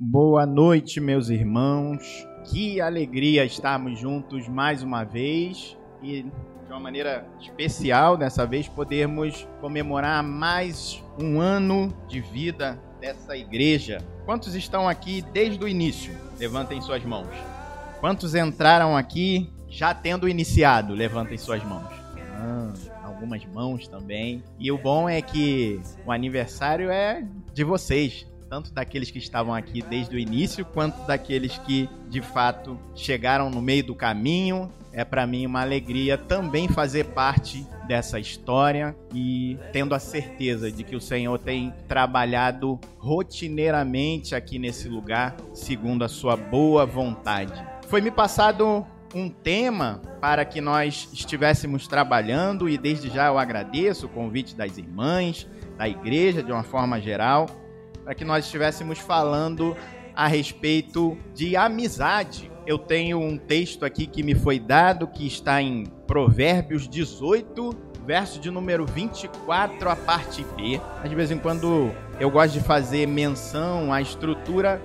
Boa noite, meus irmãos. Que alegria estarmos juntos mais uma vez e de uma maneira especial dessa vez podermos comemorar mais um ano de vida dessa igreja. Quantos estão aqui desde o início? Levantem suas mãos. Quantos entraram aqui já tendo iniciado? Levantem suas mãos. Ah, algumas mãos também. E o bom é que o aniversário é de vocês tanto daqueles que estavam aqui desde o início, quanto daqueles que de fato chegaram no meio do caminho. É para mim uma alegria também fazer parte dessa história e tendo a certeza de que o Senhor tem trabalhado rotineiramente aqui nesse lugar, segundo a sua boa vontade. Foi me passado um tema para que nós estivéssemos trabalhando e desde já eu agradeço o convite das irmãs, da igreja de uma forma geral para que nós estivéssemos falando a respeito de amizade. Eu tenho um texto aqui que me foi dado, que está em Provérbios 18, verso de número 24, a parte B. De vez em quando eu gosto de fazer menção à estrutura,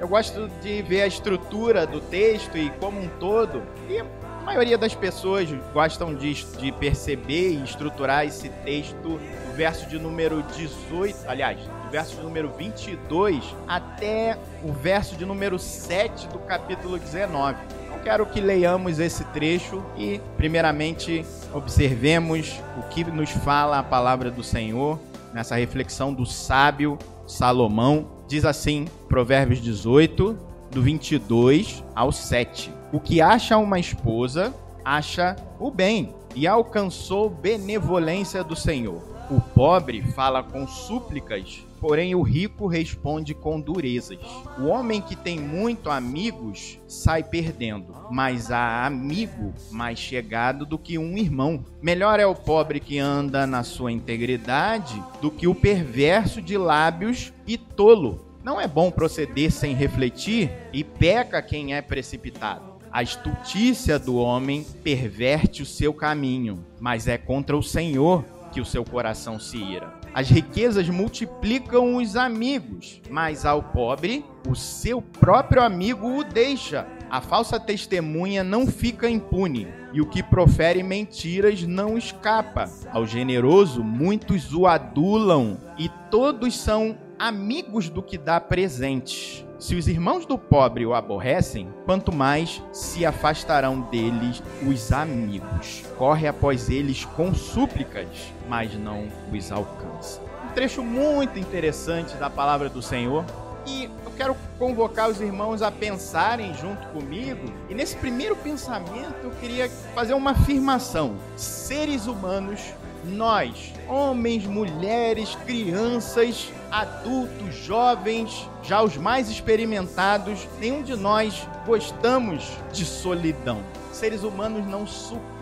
eu gosto de ver a estrutura do texto e como um todo. E maioria das pessoas gostam de, de perceber e estruturar esse texto, o verso de número 18, aliás, verso de número 22 até o verso de número 7 do capítulo 19. Então quero que leiamos esse trecho e, primeiramente, observemos o que nos fala a palavra do Senhor nessa reflexão do sábio Salomão. Diz assim, Provérbios 18, do 22 ao 7. O que acha uma esposa, acha o bem e alcançou benevolência do Senhor. O pobre fala com súplicas porém o rico responde com durezas. O homem que tem muito amigos sai perdendo, mas há amigo mais chegado do que um irmão. Melhor é o pobre que anda na sua integridade do que o perverso de lábios e tolo. Não é bom proceder sem refletir e peca quem é precipitado. A estultícia do homem perverte o seu caminho, mas é contra o Senhor que o seu coração se ira. As riquezas multiplicam os amigos, mas ao pobre, o seu próprio amigo o deixa. A falsa testemunha não fica impune, e o que profere mentiras não escapa. Ao generoso, muitos o adulam, e todos são amigos do que dá presentes. Se os irmãos do pobre o aborrecem, quanto mais se afastarão deles os amigos. Corre após eles com súplicas, mas não os alcança. Um trecho muito interessante da palavra do Senhor. E eu quero convocar os irmãos a pensarem junto comigo. E nesse primeiro pensamento eu queria fazer uma afirmação: seres humanos nós, homens, mulheres, crianças, adultos, jovens, já os mais experimentados, nenhum de nós gostamos de solidão. Seres humanos não suportam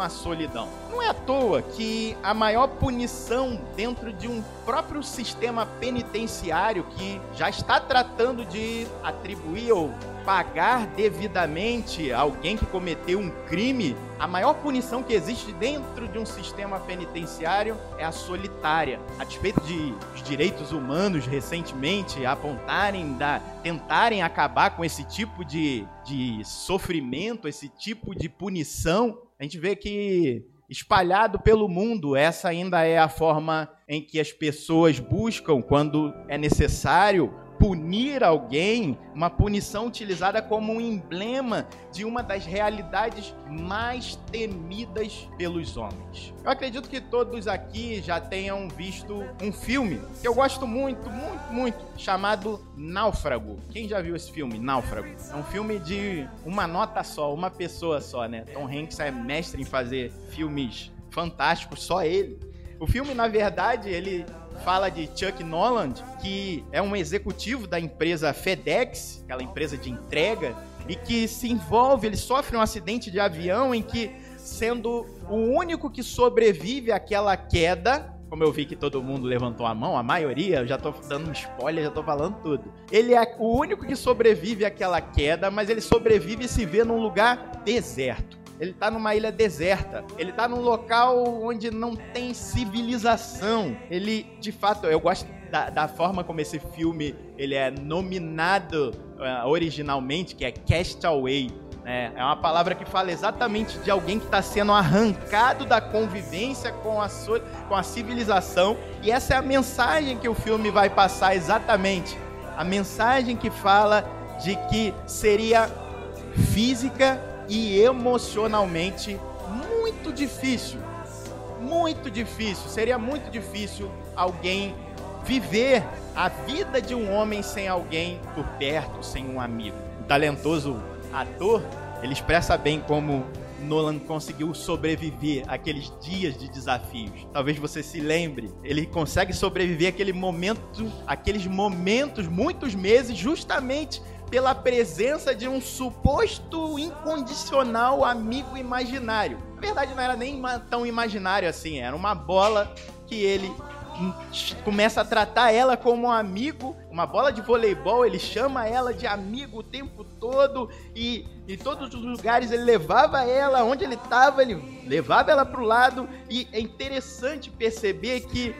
a solidão. Não é à toa que a maior punição dentro de um próprio sistema penitenciário que já está tratando de atribuir ou pagar devidamente alguém que cometeu um crime, a maior punição que existe dentro de um sistema penitenciário é a solitária. A despeito de os direitos humanos recentemente apontarem, da, tentarem acabar com esse tipo de, de sofrimento, esse tipo de punição, a gente vê que espalhado pelo mundo, essa ainda é a forma em que as pessoas buscam quando é necessário punir alguém, uma punição utilizada como um emblema de uma das realidades mais temidas pelos homens. Eu acredito que todos aqui já tenham visto um filme que eu gosto muito, muito, muito, chamado Náufrago. Quem já viu esse filme, Náufrago? É um filme de uma nota só, uma pessoa só, né? Tom Hanks é mestre em fazer filmes fantásticos, só ele. O filme, na verdade, ele fala de Chuck Noland, que é um executivo da empresa FedEx, aquela empresa de entrega, e que se envolve, ele sofre um acidente de avião em que, sendo o único que sobrevive àquela queda, como eu vi que todo mundo levantou a mão, a maioria, eu já tô dando um spoiler, já tô falando tudo. Ele é o único que sobrevive àquela queda, mas ele sobrevive e se vê num lugar deserto. Ele está numa ilha deserta. Ele está num local onde não tem civilização. Ele, de fato, eu gosto da, da forma como esse filme ele é nominado uh, originalmente, que é Castaway. Né? É uma palavra que fala exatamente de alguém que está sendo arrancado da convivência com a, com a civilização. E essa é a mensagem que o filme vai passar exatamente. A mensagem que fala de que seria física e emocionalmente muito difícil. Muito difícil. Seria muito difícil alguém viver a vida de um homem sem alguém por perto, sem um amigo. O talentoso ator, ele expressa bem como Nolan conseguiu sobreviver aqueles dias de desafios. Talvez você se lembre, ele consegue sobreviver aquele momento, aqueles momentos, muitos meses, justamente pela presença de um suposto incondicional amigo imaginário. Na verdade, não era nem tão imaginário assim, era uma bola que ele começa a tratar ela como um amigo, uma bola de voleibol, ele chama ela de amigo o tempo todo e em todos os lugares ele levava ela, onde ele estava, ele levava ela para o lado e é interessante perceber que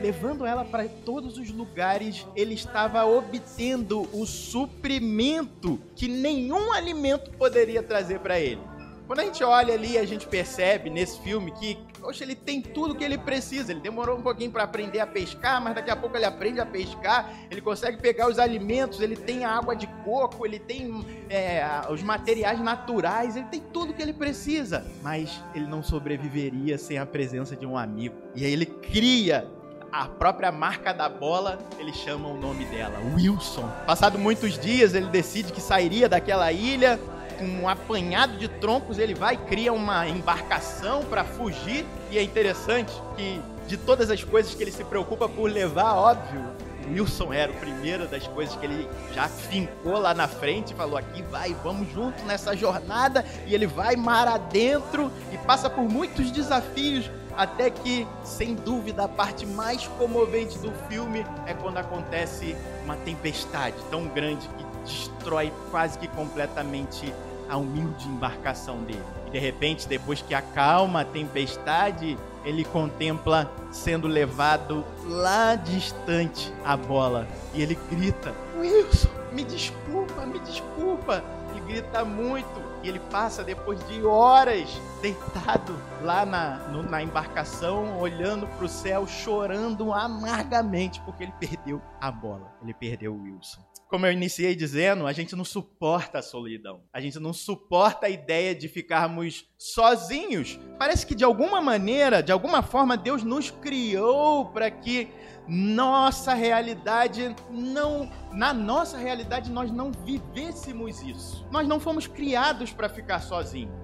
levando ela para todos os lugares, ele estava obtendo o suprimento que nenhum alimento poderia trazer para ele. Quando a gente olha ali, a gente percebe nesse filme que, poxa, ele tem tudo que ele precisa. Ele demorou um pouquinho para aprender a pescar, mas daqui a pouco ele aprende a pescar. Ele consegue pegar os alimentos, ele tem a água de coco, ele tem é, os materiais naturais, ele tem tudo que ele precisa. Mas ele não sobreviveria sem a presença de um amigo. E aí ele cria a própria marca da bola, ele chama o nome dela, Wilson. Passado muitos dias, ele decide que sairia daquela ilha, com um apanhado de troncos, ele vai cria uma embarcação para fugir. E é interessante que de todas as coisas que ele se preocupa por levar, óbvio, Wilson era o primeiro das coisas que ele já fincou lá na frente, falou aqui vai, vamos junto nessa jornada, e ele vai mar adentro e passa por muitos desafios, até que, sem dúvida, a parte mais comovente do filme é quando acontece uma tempestade tão grande que destrói quase que completamente a humilde embarcação dele. E de repente, depois que acalma a tempestade, ele contempla sendo levado lá distante a bola. E ele grita: Wilson, me desculpa, me desculpa. Ele grita muito. E ele passa depois de horas deitado lá na, no, na embarcação, olhando para o céu, chorando amargamente, porque ele perdeu a bola. Ele perdeu o Wilson como eu iniciei dizendo, a gente não suporta a solidão. A gente não suporta a ideia de ficarmos sozinhos. Parece que de alguma maneira, de alguma forma, Deus nos criou para que nossa realidade não, na nossa realidade nós não vivêssemos isso. Nós não fomos criados para ficar sozinhos.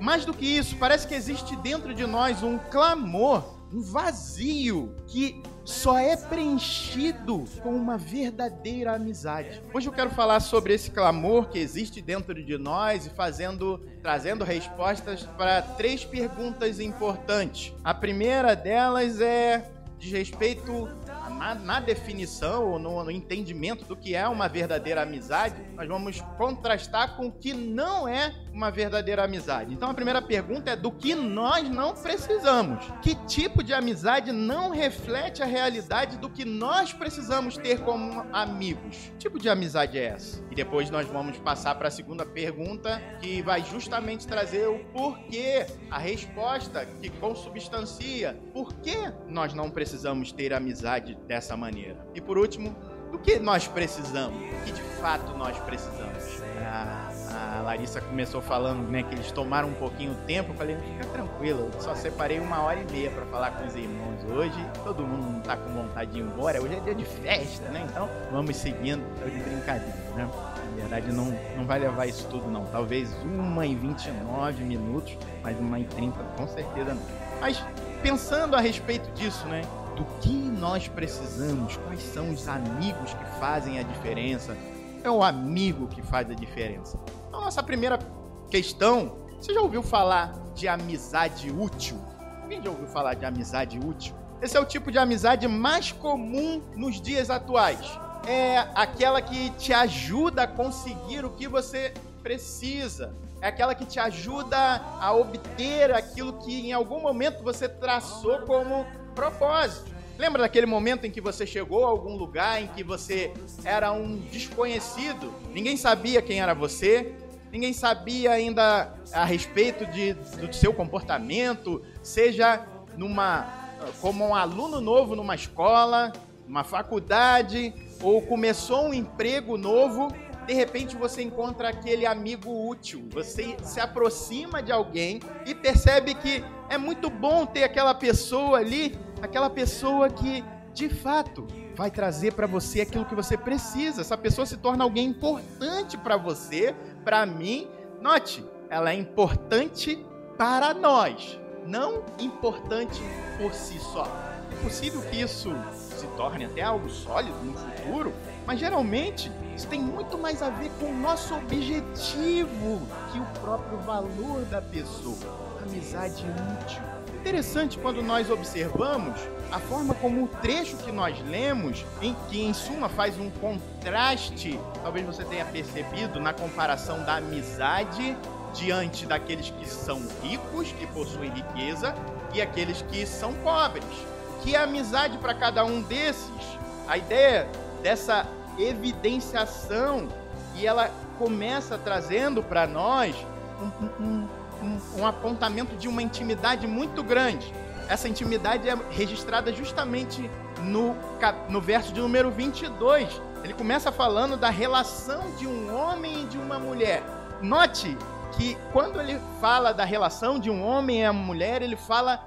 Mais do que isso, parece que existe dentro de nós um clamor um vazio que só é preenchido com uma verdadeira amizade. Hoje eu quero falar sobre esse clamor que existe dentro de nós e fazendo trazendo respostas para três perguntas importantes. A primeira delas é de respeito na, na definição ou no, no, entendimento do que é uma verdadeira amizade, nós vamos contrastar com o que não é uma verdadeira amizade. Então a primeira pergunta é do que nós não precisamos. Que tipo de amizade não reflete a realidade do que nós precisamos ter como amigos? Que tipo de amizade é essa? E depois nós vamos passar para a segunda pergunta, que vai justamente trazer o porquê, a resposta que consubstancia. Por que nós não precisamos ter amizade dessa maneira? E por último, do que nós precisamos? O que de fato nós precisamos? A, a Larissa começou falando né, que eles tomaram um pouquinho de tempo. Eu falei, fica tranquilo, eu só separei uma hora e meia para falar com os irmãos hoje. Todo mundo não tá com vontade de ir embora. Hoje é dia de festa, né? Então vamos seguindo. Tô de brincadeira, né? Na verdade, não, não vai levar isso tudo, não. Talvez uma e 29 minutos, mas uma e 30, com certeza não. Mas pensando a respeito disso, né? Do que nós precisamos, quais são os amigos que fazem a diferença. É o amigo que faz a diferença. Então, nossa primeira questão: você já ouviu falar de amizade útil? Alguém já ouviu falar de amizade útil? Esse é o tipo de amizade mais comum nos dias atuais. É aquela que te ajuda a conseguir o que você precisa. É aquela que te ajuda a obter aquilo que em algum momento você traçou como propósito. Lembra daquele momento em que você chegou a algum lugar em que você era um desconhecido? Ninguém sabia quem era você, ninguém sabia ainda a respeito de, do seu comportamento, seja numa como um aluno novo numa escola, numa faculdade, ou começou um emprego novo, de repente você encontra aquele amigo útil. Você se aproxima de alguém e percebe que é muito bom ter aquela pessoa ali, aquela pessoa que de fato vai trazer para você aquilo que você precisa. Essa pessoa se torna alguém importante para você, para mim. Note, ela é importante para nós, não importante por si só. É possível que isso se torne até algo sólido no futuro, mas geralmente isso tem muito mais a ver com o nosso objetivo que o próprio valor da pessoa. Amizade útil. Interessante quando nós observamos a forma como o trecho que nós lemos, em que em suma faz um contraste, talvez você tenha percebido na comparação da amizade diante daqueles que são ricos, que possuem riqueza, e aqueles que são pobres. Que é amizade para cada um desses? A ideia dessa evidenciação e ela começa trazendo para nós um, um, um, um, apontamento de uma intimidade muito grande. Essa intimidade é registrada justamente no, no verso de número 22. Ele começa falando da relação de um homem e de uma mulher. Note que quando ele fala da relação de um homem e uma mulher, ele fala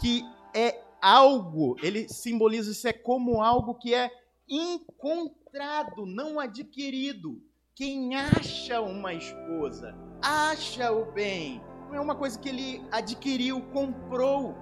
que é algo, ele simboliza isso é como algo que é encontrado, não adquirido. Quem acha uma esposa, acha o bem. É uma coisa que ele adquiriu, comprou.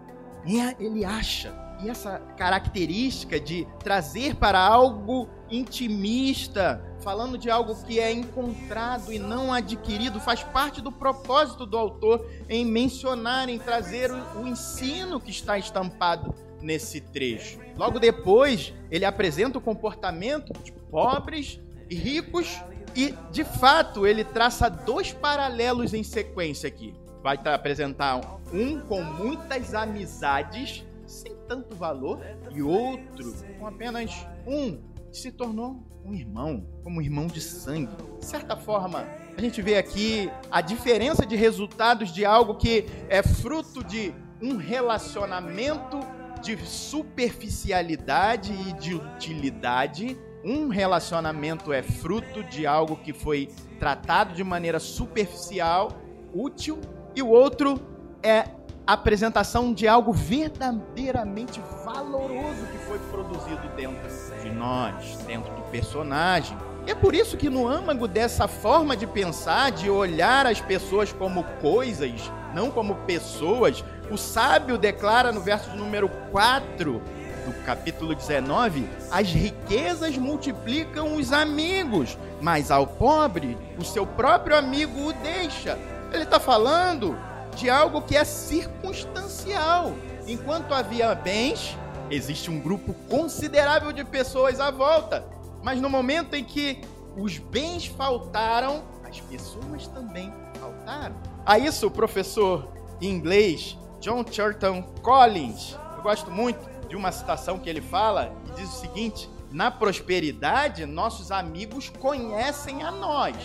Ele acha. E essa característica de trazer para algo intimista, falando de algo que é encontrado e não adquirido, faz parte do propósito do autor em mencionar, em trazer o, o ensino que está estampado nesse trecho. Logo depois, ele apresenta o comportamento de pobres e ricos e, de fato, ele traça dois paralelos em sequência aqui. Vai apresentar um com muitas amizades sem tanto valor e outro com apenas um que se tornou um irmão, como um irmão de sangue. De certa forma, a gente vê aqui a diferença de resultados de algo que é fruto de um relacionamento de superficialidade e de utilidade. Um relacionamento é fruto de algo que foi tratado de maneira superficial, útil, e o outro é a apresentação de algo verdadeiramente valoroso que foi produzido dentro de nós, dentro do personagem. É por isso que no âmago dessa forma de pensar, de olhar as pessoas como coisas, não como pessoas, o sábio declara no verso número 4 do capítulo 19: as riquezas multiplicam os amigos, mas ao pobre, o seu próprio amigo o deixa. Ele está falando de algo que é circunstancial. Enquanto havia bens, existe um grupo considerável de pessoas à volta. Mas no momento em que os bens faltaram, as pessoas também faltaram. A isso o professor em inglês John Churton Collins. Eu gosto muito de uma citação que ele fala e diz o seguinte: Na prosperidade, nossos amigos conhecem a nós.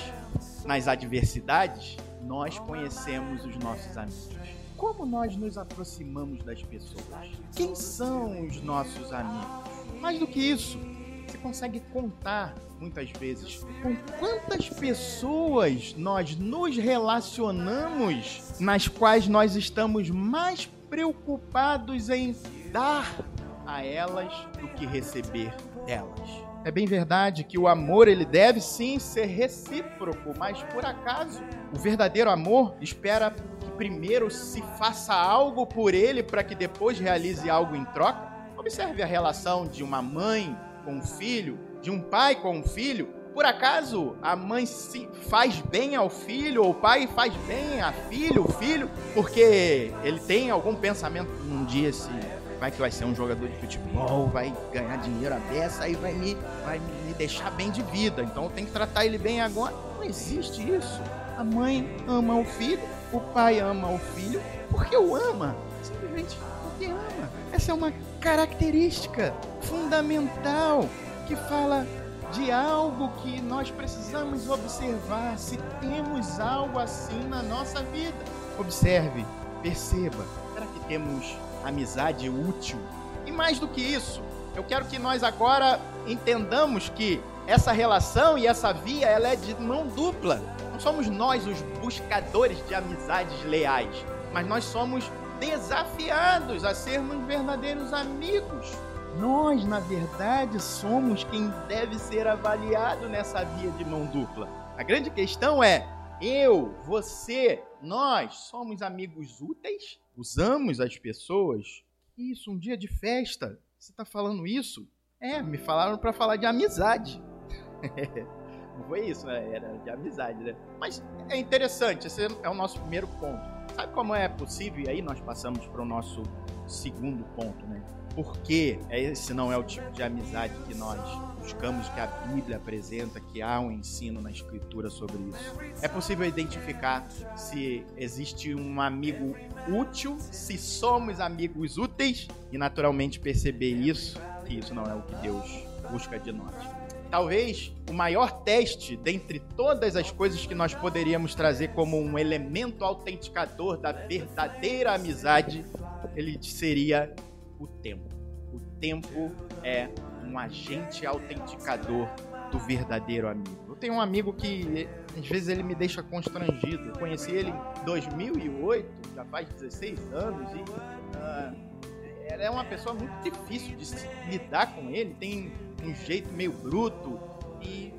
Nas adversidades, nós conhecemos os nossos amigos. Como nós nos aproximamos das pessoas? Quem são os nossos amigos? Mais do que isso, você consegue contar muitas vezes com quantas pessoas nós nos relacionamos nas quais nós estamos mais preocupados em dar a elas do que receber delas. É bem verdade que o amor ele deve sim ser recíproco, mas por acaso o verdadeiro amor espera que primeiro se faça algo por ele para que depois realize algo em troca? Observe a relação de uma mãe com o filho, de um pai com o filho, por acaso a mãe se faz bem ao filho, ou o pai faz bem a filho, o filho, porque ele tem algum pensamento um dia se vai que vai ser um jogador de futebol, vai ganhar dinheiro a beça, aí vai me, vai me deixar bem de vida. Então eu tenho que tratar ele bem agora. Não existe isso. A mãe ama o filho, o pai ama o filho, porque o ama, simplesmente te ama. Essa é uma característica fundamental que fala de algo que nós precisamos observar se temos algo assim na nossa vida. Observe, perceba, será que temos amizade útil? E mais do que isso, eu quero que nós agora entendamos que essa relação e essa via ela é de mão dupla. Não somos nós os buscadores de amizades leais, mas nós somos desafiados a sermos verdadeiros amigos. Nós, na verdade, somos quem deve ser avaliado nessa via de mão dupla. A grande questão é: eu, você, nós somos amigos úteis? Usamos as pessoas? Isso, um dia de festa. Você está falando isso? É, me falaram para falar de amizade. Não foi isso, né? Era de amizade, né? Mas é interessante, esse é o nosso primeiro ponto. Sabe como é possível? E aí nós passamos para o nosso segundo ponto, né? Porque esse não é o tipo de amizade que nós buscamos, que a Bíblia apresenta, que há um ensino na Escritura sobre isso. É possível identificar se existe um amigo útil, se somos amigos úteis e, naturalmente, perceber isso, que isso não é o que Deus busca de nós. Talvez o maior teste dentre todas as coisas que nós poderíamos trazer como um elemento autenticador da verdadeira amizade, ele seria o tempo. O tempo é um agente autenticador do verdadeiro amigo. Eu tenho um amigo que às vezes ele me deixa constrangido. Eu conheci ele em 2008, já faz 16 anos, e uh, é uma pessoa muito difícil de lidar com ele. Tem um jeito meio bruto e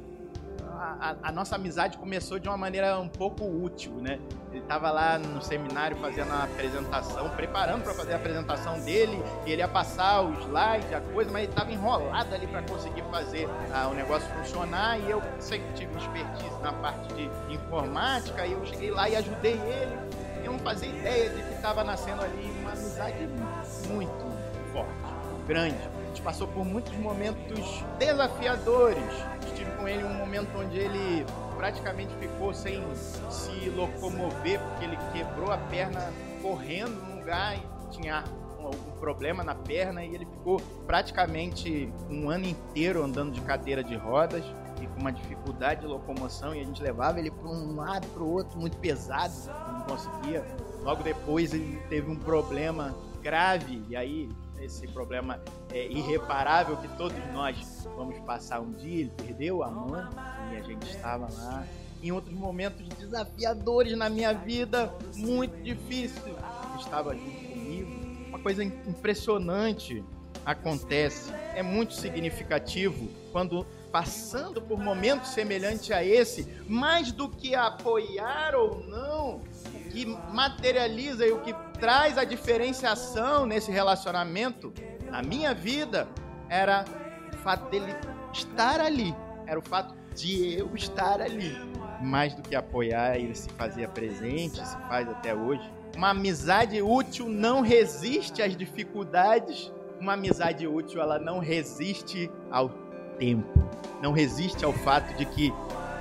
a, nossa amizade começou de uma maneira um pouco útil, né? Ele estava lá no seminário fazendo a apresentação, preparando para fazer a apresentação dele, e ele ia passar o slide, a coisa, mas ele estava enrolado ali para conseguir fazer ah, o negócio funcionar. E eu sempre tive expertise na parte de informática, e eu cheguei lá e ajudei ele. Eu não fazia ideia de que estava nascendo ali uma amizade muito forte, grande. A gente passou por muitos momentos desafiadores com ele um momento onde ele praticamente ficou sem se locomover, porque ele quebrou a perna correndo num lugar e tinha algum problema na perna e ele ficou praticamente um ano inteiro andando de cadeira de rodas e com uma dificuldade de locomoção e a gente levava ele para um lado para o outro muito pesado, não conseguia. Logo depois ele teve um problema grave e aí esse problema é, irreparável que todos nós vamos passar um dia. Ele perdeu a mãe e a gente estava lá. Em outros momentos desafiadores na minha vida, muito difícil, estava junto comigo. Uma coisa impressionante acontece, é muito significativo quando passando por momentos semelhantes a esse, mais do que apoiar ou não, que materializa e o que traz a diferenciação nesse relacionamento, na minha vida, era o fato dele estar ali, era o fato de eu estar ali. Mais do que apoiar, ele se fazia presente, se faz até hoje. Uma amizade útil não resiste às dificuldades. Uma amizade útil, ela não resiste ao tempo. Não resiste ao fato de que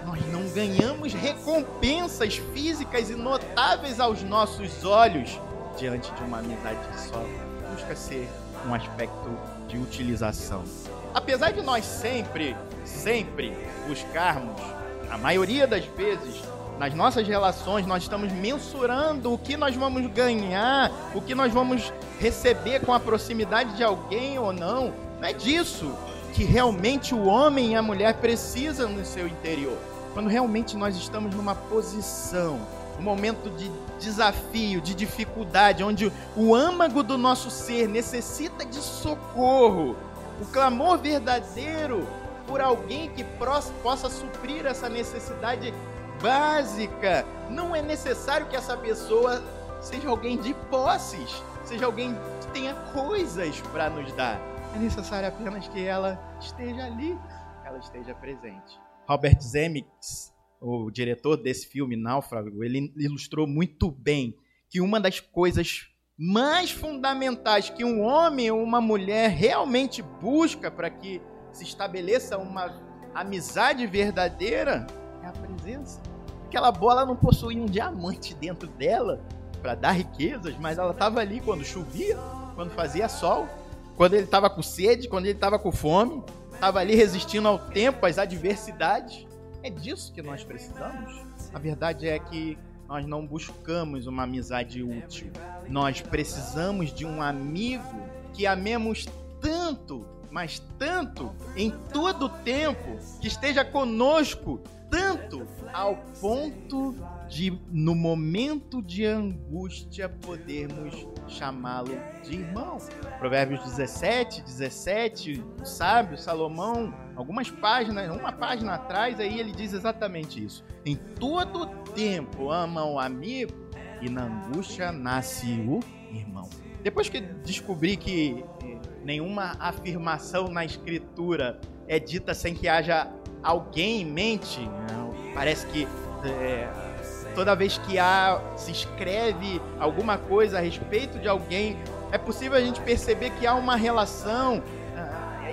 nós não ganhamos recompensas físicas e notáveis aos nossos olhos diante de uma amizade que só busca ser um aspecto de utilização. Apesar de nós sempre, sempre buscarmos, a maioria das vezes, nas nossas relações, nós estamos mensurando o que nós vamos ganhar, o que nós vamos receber com a proximidade de alguém ou não. Não é disso que realmente o homem e a mulher precisam no seu interior. Quando realmente nós estamos numa posição, um momento de desafio, de dificuldade, onde o âmago do nosso ser necessita de socorro, o clamor verdadeiro por alguém que possa suprir essa necessidade básica. Não é necessário que essa pessoa seja alguém de posses, seja alguém que tenha coisas para nos dar. É necessário apenas que ela esteja ali, ela esteja presente. Robert Zemeckis, o diretor desse filme Náufrago, ele ilustrou muito bem que uma das coisas mais fundamentais que um homem ou uma mulher realmente busca para que se estabeleça uma amizade verdadeira é a presença. Aquela bola não possuía um diamante dentro dela para dar riquezas, mas ela estava ali quando chovia, quando fazia sol, quando ele estava com sede, quando ele estava com fome, estava ali resistindo ao tempo, às adversidades. É disso que nós precisamos. A verdade é que nós não buscamos uma amizade útil. Nós precisamos de um amigo que amemos tanto, mas tanto, em todo o tempo, que esteja conosco tanto ao ponto de, no momento de angústia, podermos chamá-lo de irmão. Provérbios 17, 17, o sábio Salomão, algumas páginas, uma página atrás, aí ele diz exatamente isso. Em todo tempo ama o amigo e na angústia nasce o irmão. Depois que descobri que eh, nenhuma afirmação na escritura é dita sem que haja alguém em mente, parece que é, toda vez que há, se escreve alguma coisa a respeito de alguém, é possível a gente perceber que há uma relação.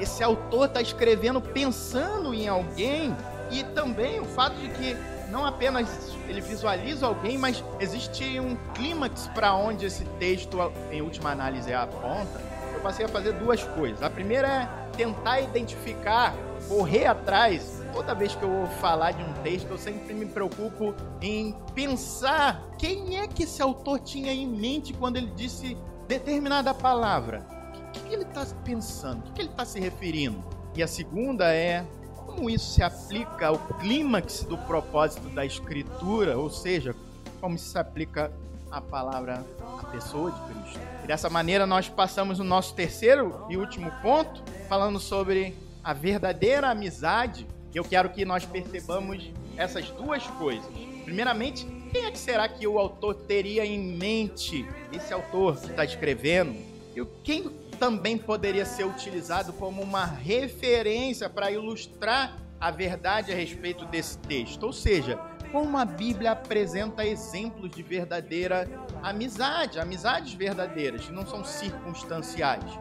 Esse autor está escrevendo pensando em alguém e também o fato de que não apenas ele visualiza alguém, mas existe um clímax para onde esse texto, em última análise, aponta. Eu passei a fazer duas coisas. A primeira é tentar identificar, correr atrás toda vez que eu vou falar de um texto, eu sempre me preocupo em pensar quem é que esse autor tinha em mente quando ele disse determinada palavra. O que, que ele está pensando? O que, que ele está se referindo? E a segunda é como isso se aplica ao clímax do propósito da escritura, ou seja, como isso se aplica à palavra, à pessoa de Cristo. E dessa maneira nós passamos o nosso terceiro e último ponto, falando sobre a verdadeira amizade eu quero que nós percebamos essas duas coisas. Primeiramente, quem é que será que o autor teria em mente, esse autor que está escrevendo? E quem também poderia ser utilizado como uma referência para ilustrar a verdade a respeito desse texto? Ou seja, como a Bíblia apresenta exemplos de verdadeira amizade, amizades verdadeiras, que não são circunstanciais.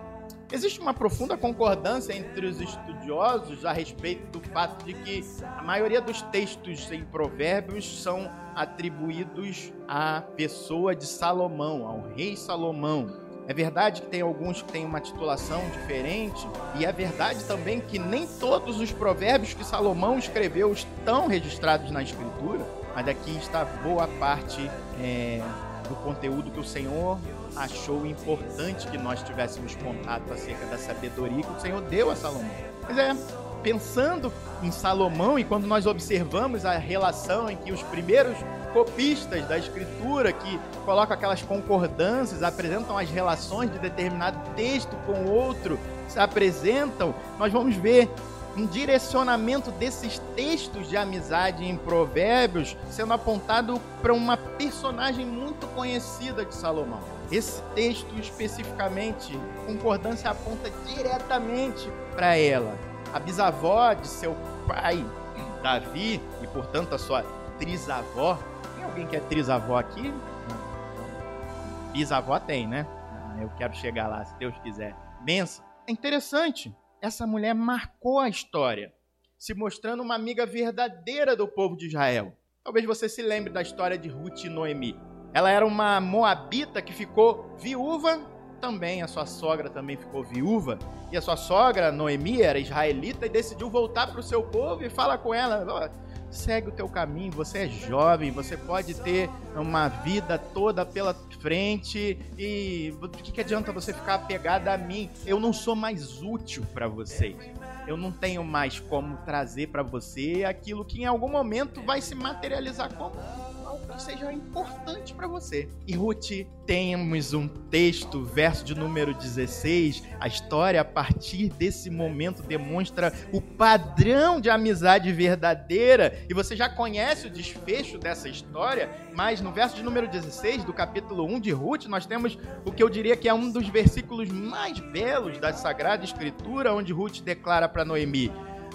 Existe uma profunda concordância entre os estudiosos a respeito do fato de que a maioria dos textos em Provérbios são atribuídos à pessoa de Salomão, ao rei Salomão. É verdade que tem alguns que têm uma titulação diferente, e é verdade também que nem todos os provérbios que Salomão escreveu estão registrados na Escritura, mas aqui está boa parte é, do conteúdo que o Senhor achou importante que nós tivéssemos contato acerca da sabedoria que o Senhor deu a Salomão. Mas é, pensando em Salomão e quando nós observamos a relação em que os primeiros copistas da escritura que colocam aquelas concordâncias, apresentam as relações de determinado texto com outro, se apresentam, nós vamos ver um direcionamento desses textos de amizade em Provérbios sendo apontado para uma personagem muito conhecida de Salomão. Esse texto especificamente, concordância aponta diretamente para ela. A bisavó de seu pai, Davi, e portanto a sua trisavó. Tem alguém que é trisavó aqui? Bisavó tem, né? Eu quero chegar lá, se Deus quiser. Benção. É interessante essa mulher marcou a história, se mostrando uma amiga verdadeira do povo de Israel. Talvez você se lembre da história de Ruth e Noemi. Ela era uma moabita que ficou viúva, também a sua sogra também ficou viúva, e a sua sogra, Noemi, era israelita e decidiu voltar para o seu povo e fala com ela: segue o teu caminho, você é jovem, você pode ter uma vida toda pela frente e o que, que adianta você ficar apegada a mim? Eu não sou mais útil para vocês. Eu não tenho mais como trazer para você aquilo que em algum momento vai se materializar como que seja importante para você. E Ruth, temos um texto, verso de número 16. A história, a partir desse momento, demonstra o padrão de amizade verdadeira. E você já conhece o desfecho dessa história, mas no verso de número 16 do capítulo 1 de Ruth, nós temos o que eu diria que é um dos versículos mais belos da Sagrada Escritura, onde Ruth declara para Noemi: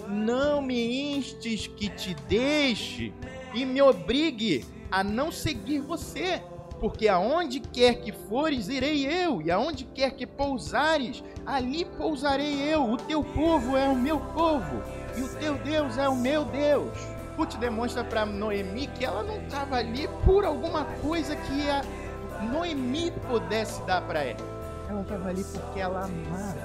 Não me instes que te deixe e me obrigue a não seguir você, porque aonde quer que fores, irei eu, e aonde quer que pousares, ali pousarei eu. O teu povo é o meu povo, e o teu Deus é o meu Deus. Ruth demonstra para Noemi que ela não estava ali por alguma coisa que a Noemi pudesse dar para ela Ela estava ali porque ela amava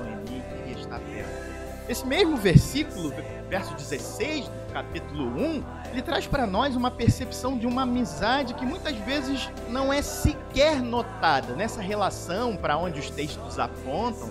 Noemi e queria estar perto. Esse mesmo versículo, verso 16 do capítulo 1, ele traz para nós uma percepção de uma amizade que muitas vezes não é sequer notada. Nessa relação para onde os textos apontam,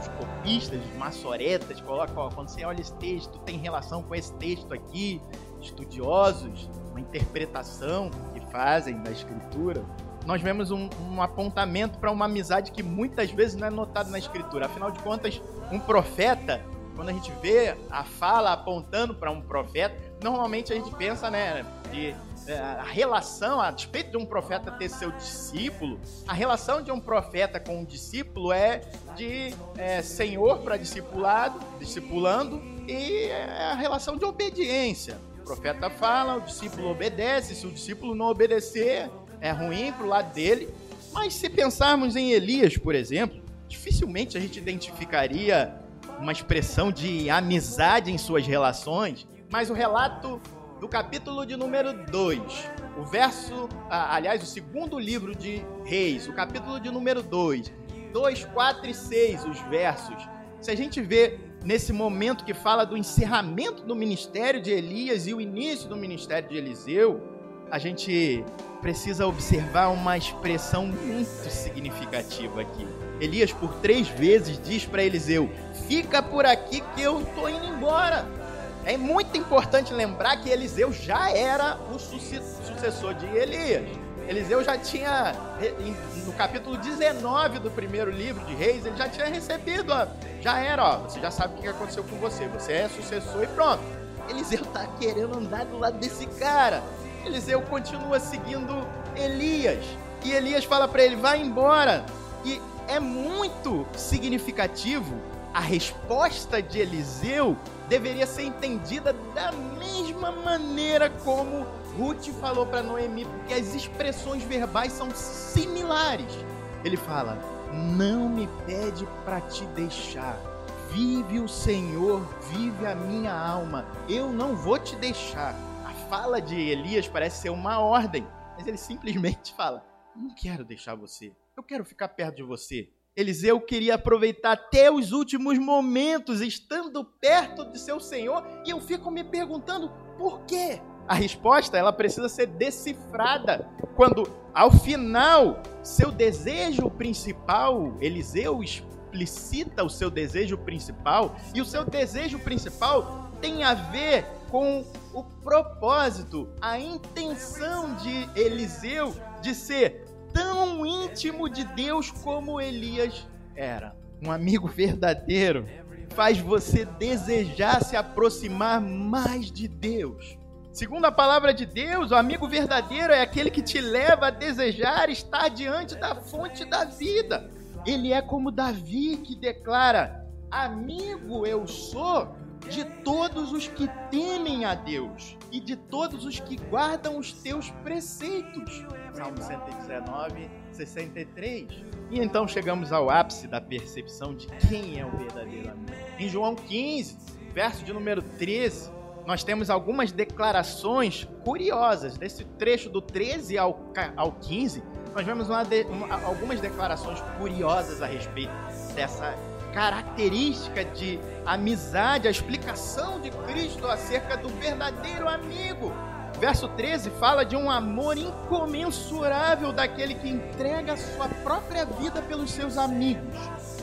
os copistas, os maçoretas colocam, ó, quando você olha esse texto, tem relação com esse texto aqui, estudiosos, uma interpretação que fazem da escritura, nós vemos um, um apontamento para uma amizade que muitas vezes não é notada na escritura. Afinal de contas, um profeta, quando a gente vê a fala apontando para um profeta, normalmente a gente pensa, né, de é, a relação, a despeito de um profeta ter seu discípulo, a relação de um profeta com um discípulo é de é, senhor para discipulado, discipulando, e é a relação de obediência. O profeta fala, o discípulo obedece, se o discípulo não obedecer, é ruim para o lado dele. Mas se pensarmos em Elias, por exemplo, dificilmente a gente identificaria uma expressão de amizade em suas relações, mas o relato do capítulo de número 2, o verso, aliás, o segundo livro de Reis, o capítulo de número 2, 2, 4 e 6, os versos. Se a gente vê nesse momento que fala do encerramento do ministério de Elias e o início do ministério de Eliseu, a gente precisa observar uma expressão muito significativa aqui. Elias, por três vezes, diz para Eliseu: Fica por aqui que eu estou indo embora. É muito importante lembrar que Eliseu já era o sucessor de Elias. Eliseu já tinha, no capítulo 19 do primeiro livro de Reis, ele já tinha recebido, ó, já era, ó, você já sabe o que aconteceu com você, você é sucessor e pronto. Eliseu está querendo andar do lado desse cara. Eliseu continua seguindo Elias. E Elias fala para ele: vai embora. E é muito significativo a resposta de Eliseu deveria ser entendida da mesma maneira como Ruth falou para Noemi, porque as expressões verbais são similares. Ele fala: Não me pede para te deixar. Vive o Senhor, vive a minha alma. Eu não vou te deixar fala de Elias parece ser uma ordem, mas ele simplesmente fala: Não quero deixar você, eu quero ficar perto de você. Eliseu queria aproveitar até os últimos momentos estando perto de seu Senhor, e eu fico me perguntando por quê? A resposta ela precisa ser decifrada quando, ao final, seu desejo principal, Eliseu explicita o seu desejo principal, e o seu desejo principal tem a ver com o propósito, a intenção de Eliseu de ser tão íntimo de Deus como Elias era. Um amigo verdadeiro faz você desejar se aproximar mais de Deus. Segundo a palavra de Deus, o amigo verdadeiro é aquele que te leva a desejar estar diante da fonte da vida. Ele é como Davi que declara: Amigo eu sou de todos os que temem a Deus e de todos os que guardam os teus preceitos. Salmo 119, 63. E então chegamos ao ápice da percepção de quem é o verdadeiro amigo. Em João 15, verso de número 13, nós temos algumas declarações curiosas. Desse trecho do 13 ao, ao 15, nós vemos uma de, uma, algumas declarações curiosas a respeito dessa característica de amizade, a explicação de Cristo acerca do verdadeiro amigo. Verso 13 fala de um amor incomensurável daquele que entrega a sua própria vida pelos seus amigos.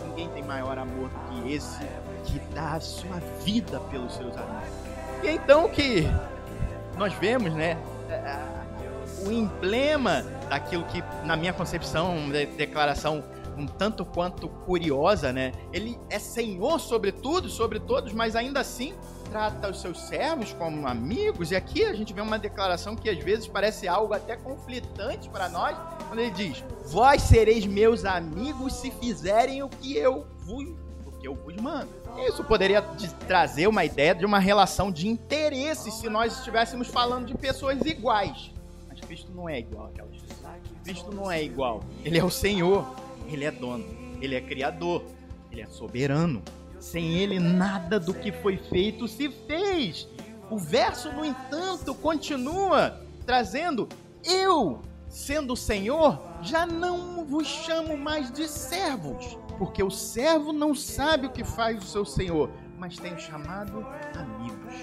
Ninguém tem maior amor que esse que dá a sua vida pelos seus amigos. E então que nós vemos, né, é, é, o emblema daquilo que, na minha concepção, de declaração um tanto quanto curiosa, né? Ele é senhor sobre tudo, sobre todos, mas ainda assim trata os seus servos como amigos. E aqui a gente vê uma declaração que às vezes parece algo até conflitante para nós, quando ele diz: Vós sereis meus amigos se fizerem o que eu vos, o que eu vos mando. Isso poderia trazer uma ideia de uma relação de interesse se nós estivéssemos falando de pessoas iguais. Mas Cristo não é igual àquelas pessoas. Cristo não é igual. Ele é o Senhor. Ele é dono, ele é criador, ele é soberano. Sem ele, nada do que foi feito se fez. O verso, no entanto, continua trazendo: Eu sendo Senhor, já não vos chamo mais de servos, porque o servo não sabe o que faz o seu Senhor, mas tenho chamado amigos.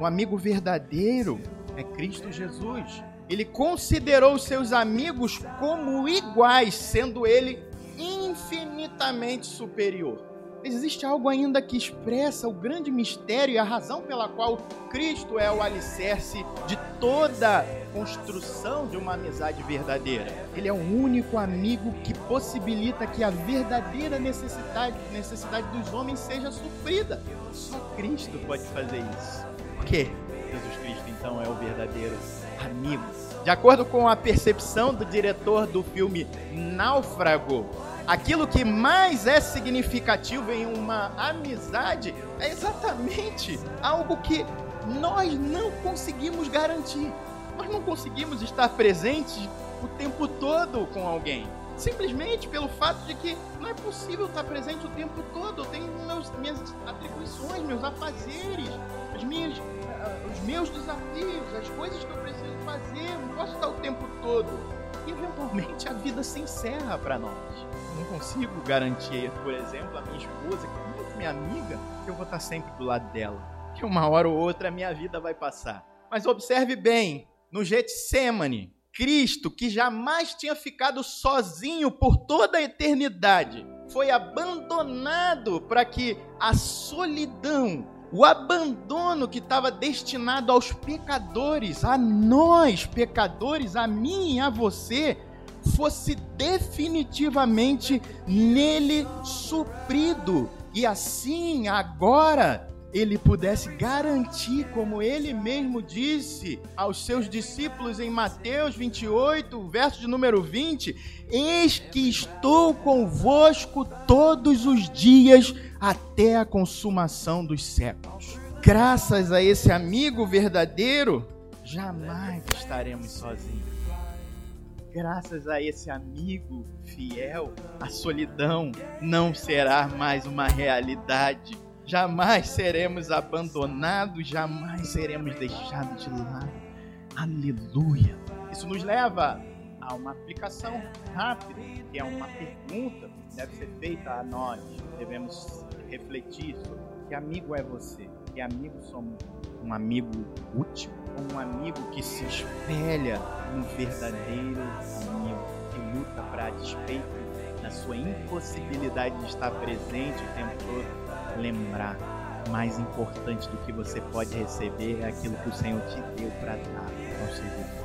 O amigo verdadeiro é Cristo Jesus. Ele considerou seus amigos como iguais, sendo ele infinitamente superior. Existe algo ainda que expressa o grande mistério e a razão pela qual Cristo é o alicerce de toda construção de uma amizade verdadeira. Ele é o único amigo que possibilita que a verdadeira necessidade, necessidade dos homens seja suprida. Só Cristo pode fazer isso. Por quê? Jesus Cristo, então, é o verdadeiro amigo. De acordo com a percepção do diretor do filme Náufrago, aquilo que mais é significativo em uma amizade é exatamente algo que nós não conseguimos garantir. Nós não conseguimos estar presentes o tempo todo com alguém. Simplesmente pelo fato de que não é possível estar presente o tempo todo. Eu tenho meus, minhas atribuições, meus afazeres, as minhas, os meus desafios, as coisas que eu preciso fazer. Não posso estar o tempo todo. E eventualmente a vida se encerra para nós. Não consigo garantir, por exemplo, a minha esposa, que é muito minha amiga, que eu vou estar sempre do lado dela. Que uma hora ou outra a minha vida vai passar. Mas observe bem, no Getsemane, Cristo, que jamais tinha ficado sozinho por toda a eternidade, foi abandonado para que a solidão, o abandono que estava destinado aos pecadores, a nós pecadores, a mim e a você, fosse definitivamente nele suprido. E assim, agora, ele pudesse garantir, como ele mesmo disse aos seus discípulos em Mateus 28, verso de número 20: Eis que estou convosco todos os dias até a consumação dos séculos. Graças a esse amigo verdadeiro, jamais estaremos sozinhos. Graças a esse amigo fiel, a solidão não será mais uma realidade jamais seremos abandonados, jamais seremos deixados de lado. Aleluia. Isso nos leva a uma aplicação rápida, que é uma pergunta que deve ser feita a nós. Devemos refletir sobre que amigo é você, que amigo somos. Um amigo útil um amigo que se espelha no verdadeiro amigo, que luta para despeito da sua impossibilidade de estar presente o tempo todo lembrar, mais importante do que você pode receber é aquilo que o Senhor te deu para dar aos servidores.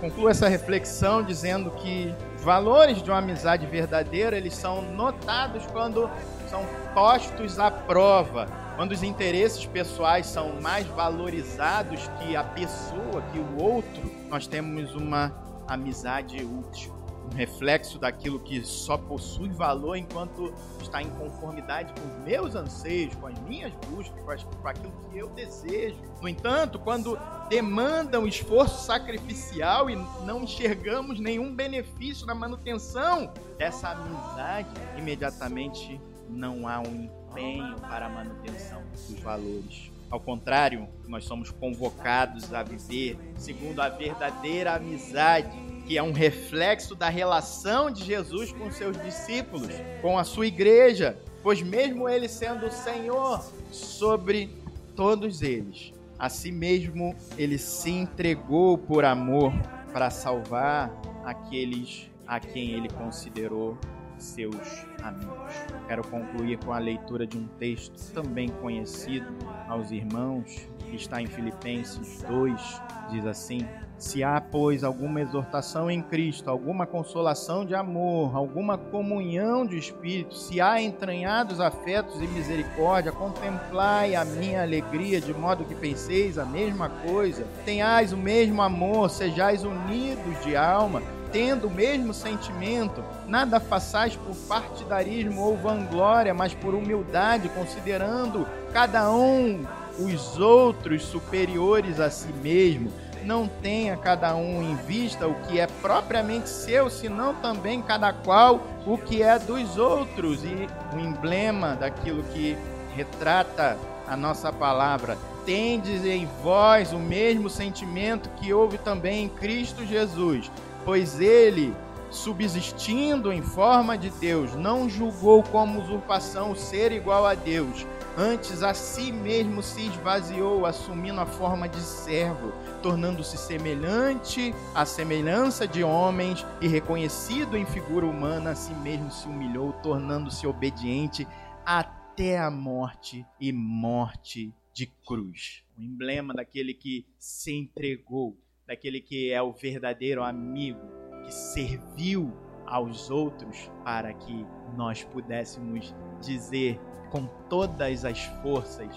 Concluo essa reflexão dizendo que valores de uma amizade verdadeira, eles são notados quando são postos à prova, quando os interesses pessoais são mais valorizados que a pessoa, que o outro, nós temos uma amizade útil um reflexo daquilo que só possui valor enquanto está em conformidade com os meus anseios, com as minhas buscas, com, as, com aquilo que eu desejo. No entanto, quando demandam esforço sacrificial e não enxergamos nenhum benefício na manutenção dessa amizade, imediatamente não há um empenho para a manutenção dos valores. Ao contrário, nós somos convocados a viver segundo a verdadeira amizade que é um reflexo da relação de Jesus com seus discípulos, com a sua igreja, pois mesmo ele sendo o Senhor sobre todos eles, a si mesmo ele se entregou por amor para salvar aqueles a quem ele considerou seus amigos. Quero concluir com a leitura de um texto também conhecido aos irmãos, que está em Filipenses 2, diz assim: se há, pois, alguma exortação em Cristo, alguma consolação de amor, alguma comunhão de espírito, se há entranhados afetos e misericórdia, contemplai a minha alegria, de modo que penseis a mesma coisa, tenhais o mesmo amor, sejais unidos de alma, tendo o mesmo sentimento, nada façais por partidarismo ou vanglória, mas por humildade, considerando cada um os outros superiores a si mesmo não tenha cada um em vista o que é propriamente seu, senão também cada qual o que é dos outros. E o emblema daquilo que retrata a nossa palavra. Tendes em vós o mesmo sentimento que houve também em Cristo Jesus, pois ele, subsistindo em forma de Deus, não julgou como usurpação ser igual a Deus. Antes a si mesmo se esvaziou, assumindo a forma de servo, tornando-se semelhante à semelhança de homens e reconhecido em figura humana, a si mesmo se humilhou, tornando-se obediente até a morte e morte de cruz. O emblema daquele que se entregou, daquele que é o verdadeiro amigo, que serviu aos outros para que nós pudéssemos dizer com todas as forças: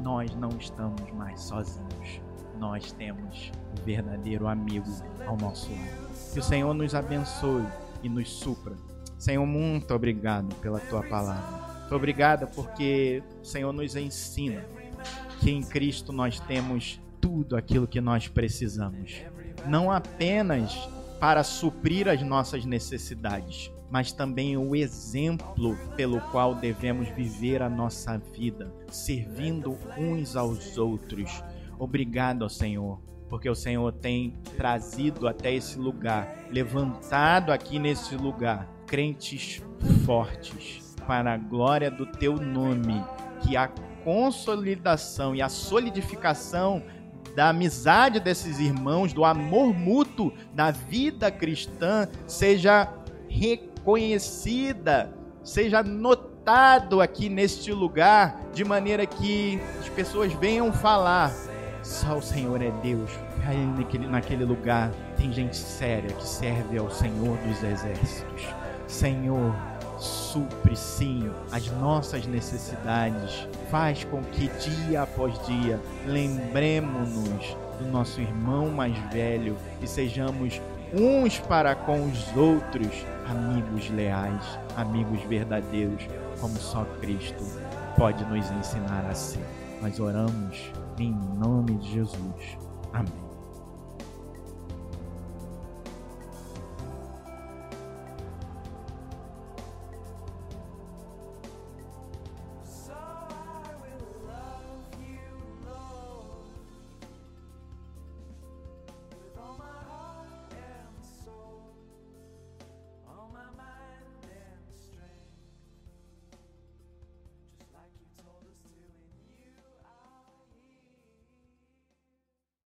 nós não estamos mais sozinhos. Nós temos o verdadeiro amigo ao nosso lado. Que o Senhor nos abençoe e nos supra. Senhor, muito obrigado pela tua palavra. Muito obrigado porque o Senhor nos ensina que em Cristo nós temos tudo aquilo que nós precisamos. Não apenas para suprir as nossas necessidades, mas também o exemplo pelo qual devemos viver a nossa vida, servindo uns aos outros. Obrigado Senhor, porque o Senhor tem trazido até esse lugar, levantado aqui nesse lugar, crentes fortes, para a glória do teu nome, que a consolidação e a solidificação da amizade desses irmãos, do amor mútuo da vida cristã, seja reconhecida, seja notado aqui neste lugar, de maneira que as pessoas venham falar: só o Senhor é Deus. Aí naquele, naquele lugar tem gente séria que serve ao Senhor dos exércitos. Senhor, supre sim as nossas necessidades. Faz com que dia após dia lembremos-nos do nosso irmão mais velho e sejamos uns para com os outros amigos leais, amigos verdadeiros, como só Cristo pode nos ensinar a ser. Nós oramos em nome de Jesus. Amém.